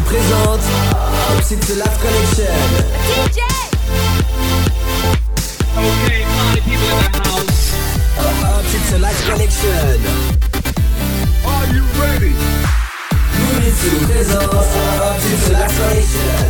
vous présente Opsy Last Collection. DJ! Okay, party people in the house. Opsy Last Collection. Are you ready? Louis vous présente Opsy Last Collection.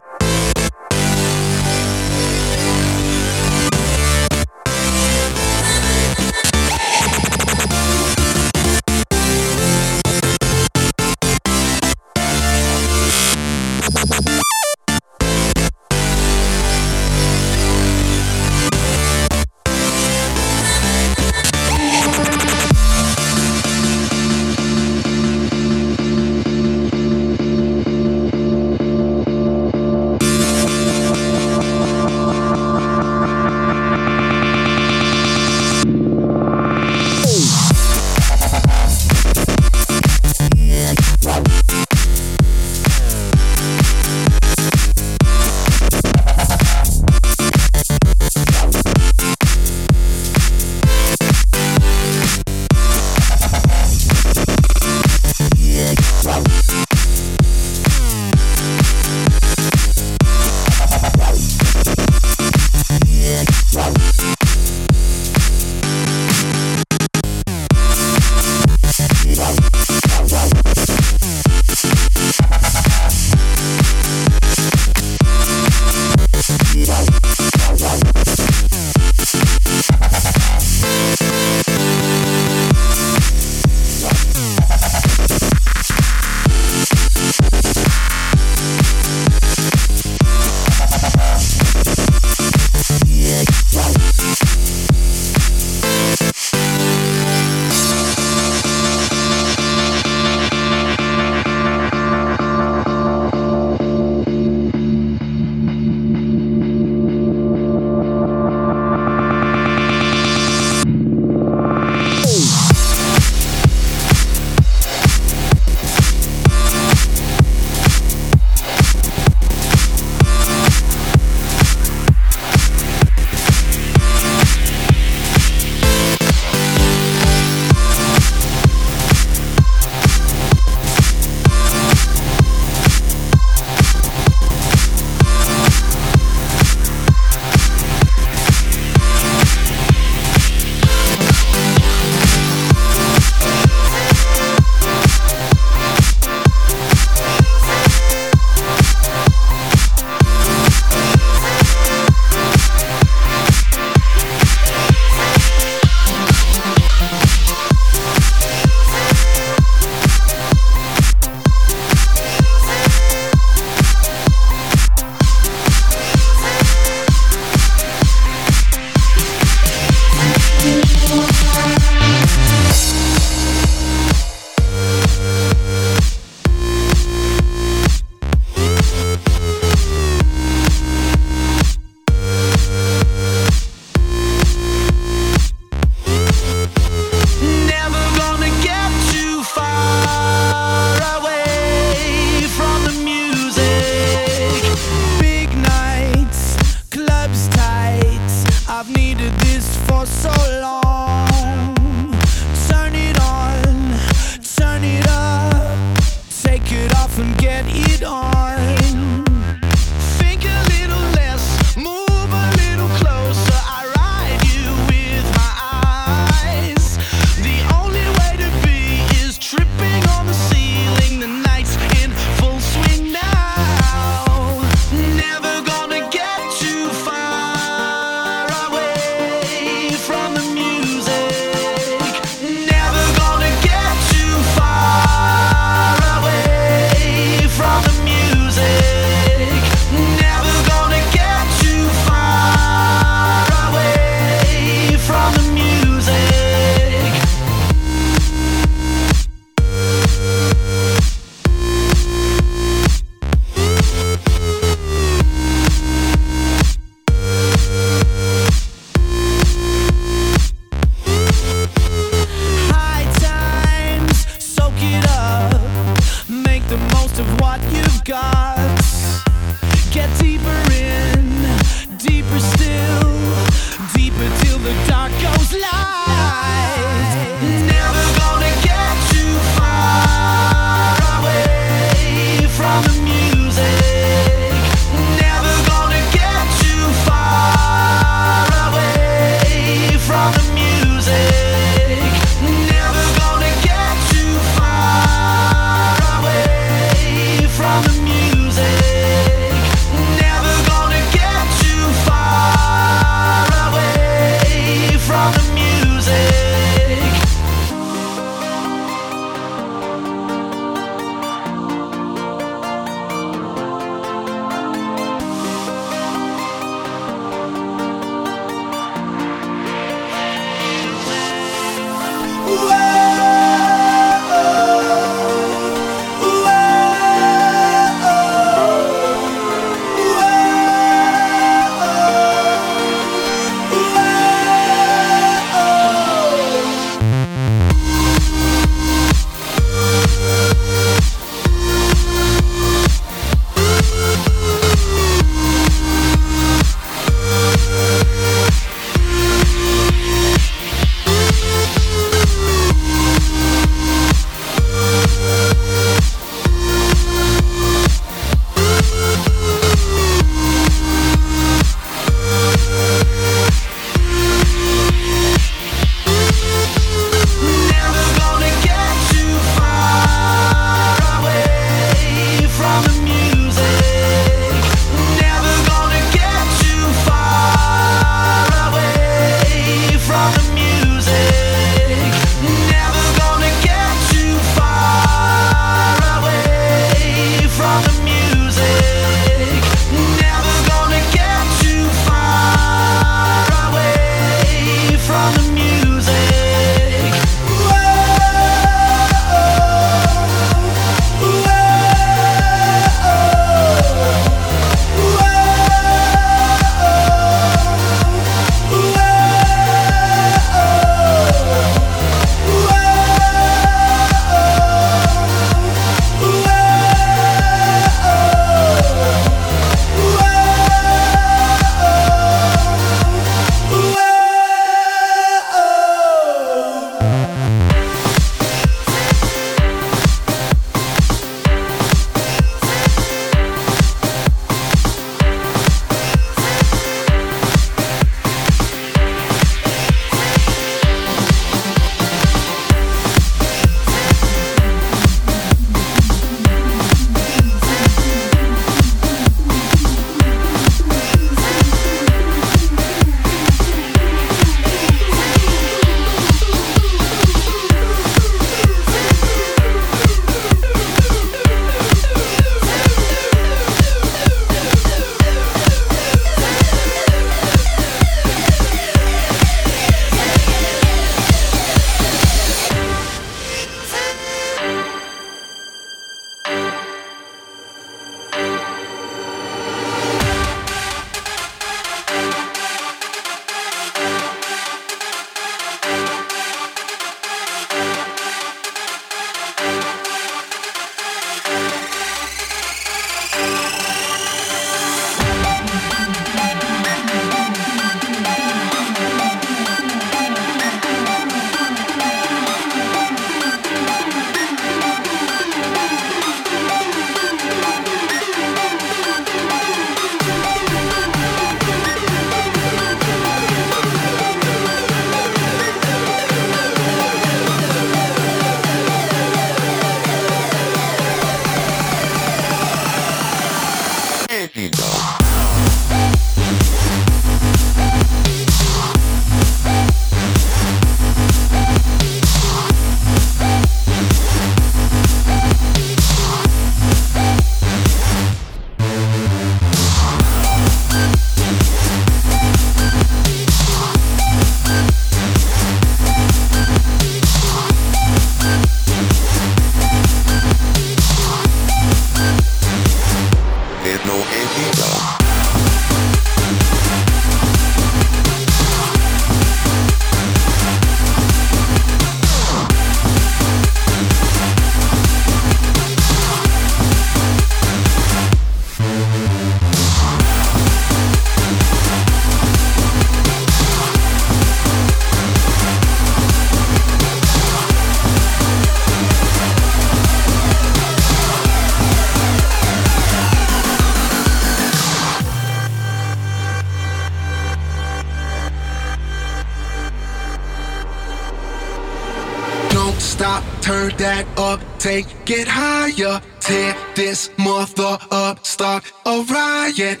Turn that up, take it higher. Tear this mother up, start a riot.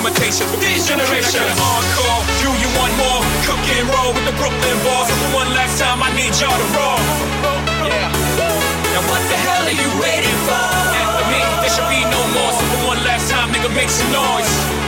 limitations with these generations. Encore, do you want more? Cook and roll with the Brooklyn boss. For one last time, I need y'all to roll. Now what the hell are you waiting for? After me, there should be no more. So for one last time, nigga, make some noise.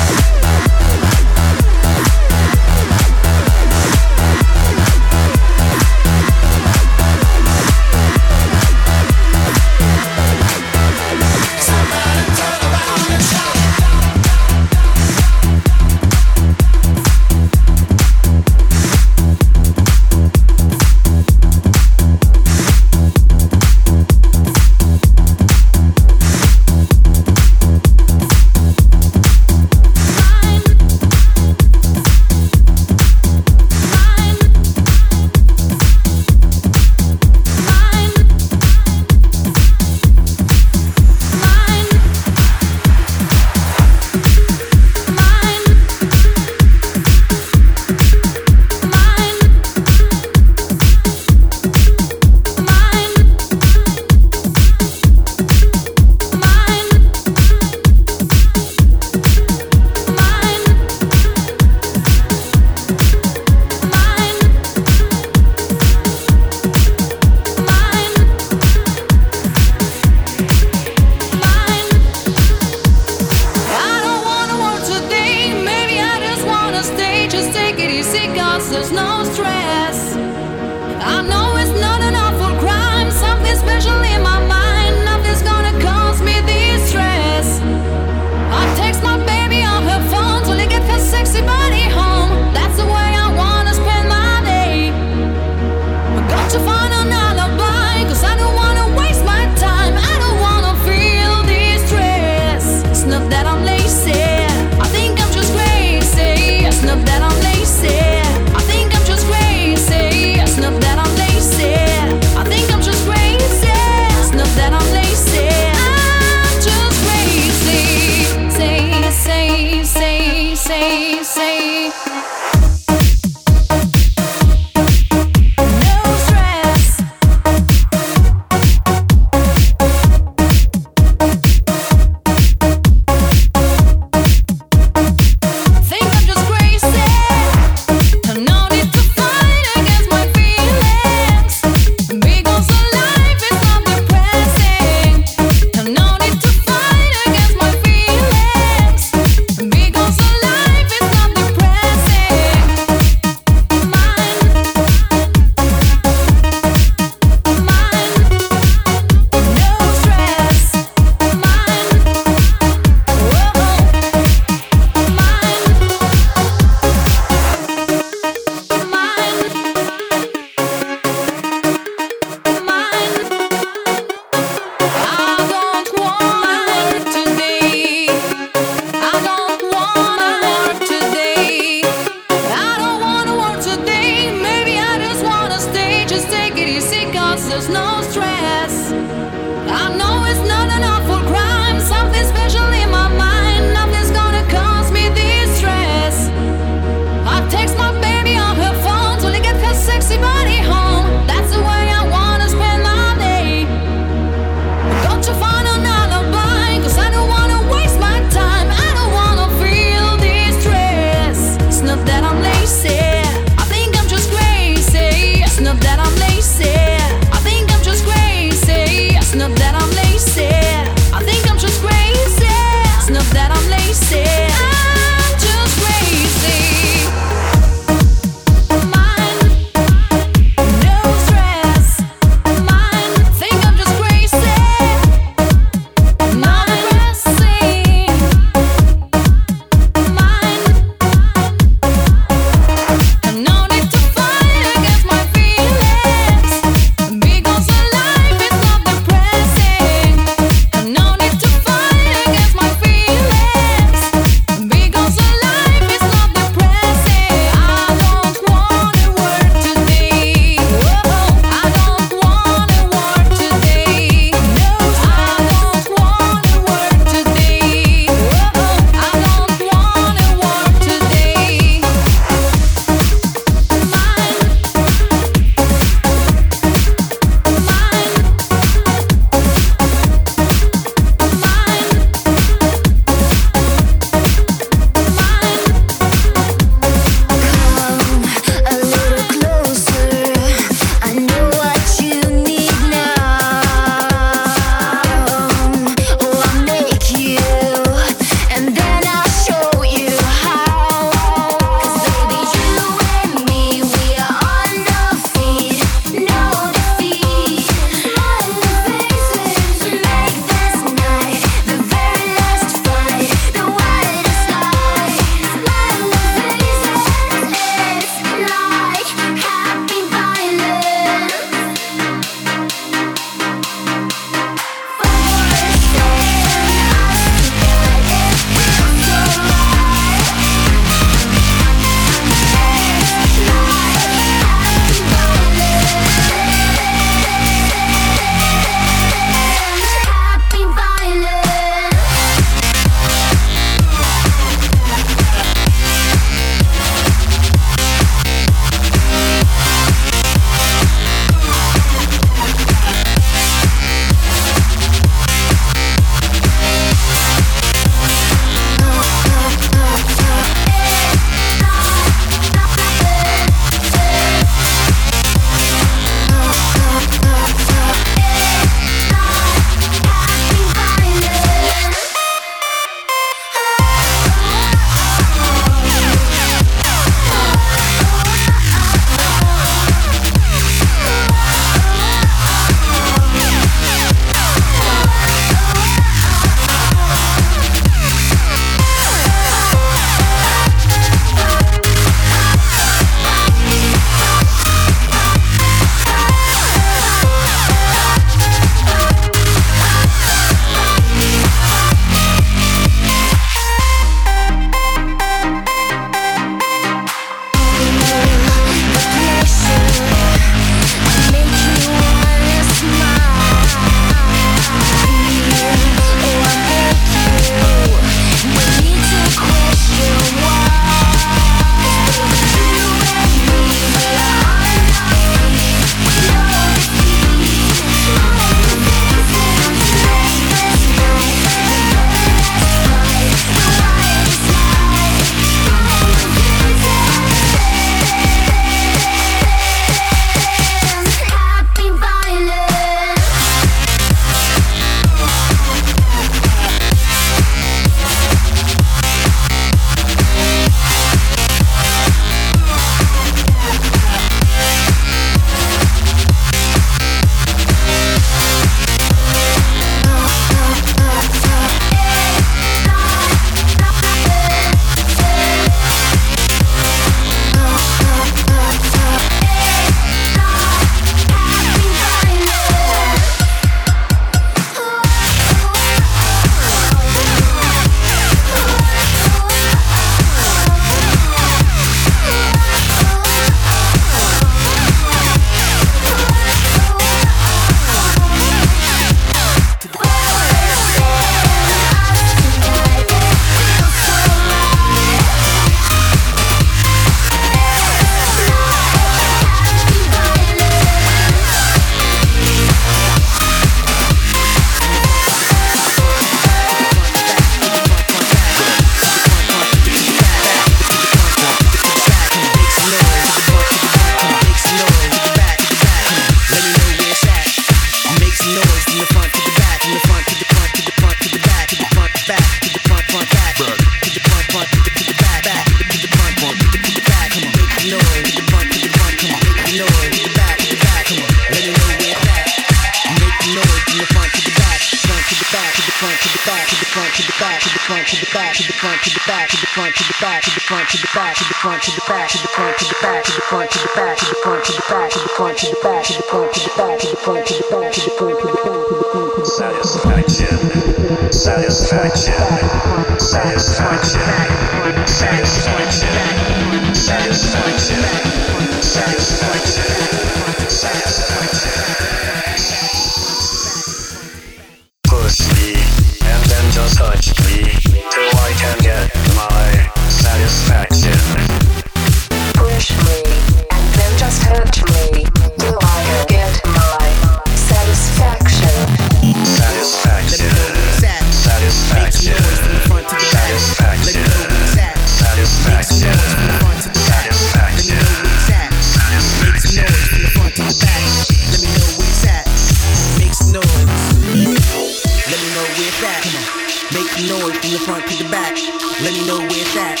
some noise from the front to the back. Let me know where it's at.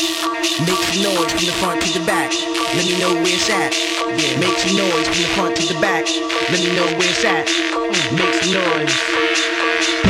Make some noise from the front to the back. Let me know where it's at. Yeah. Make some noise from the front to the back. Let me know where it's at. Make some noise.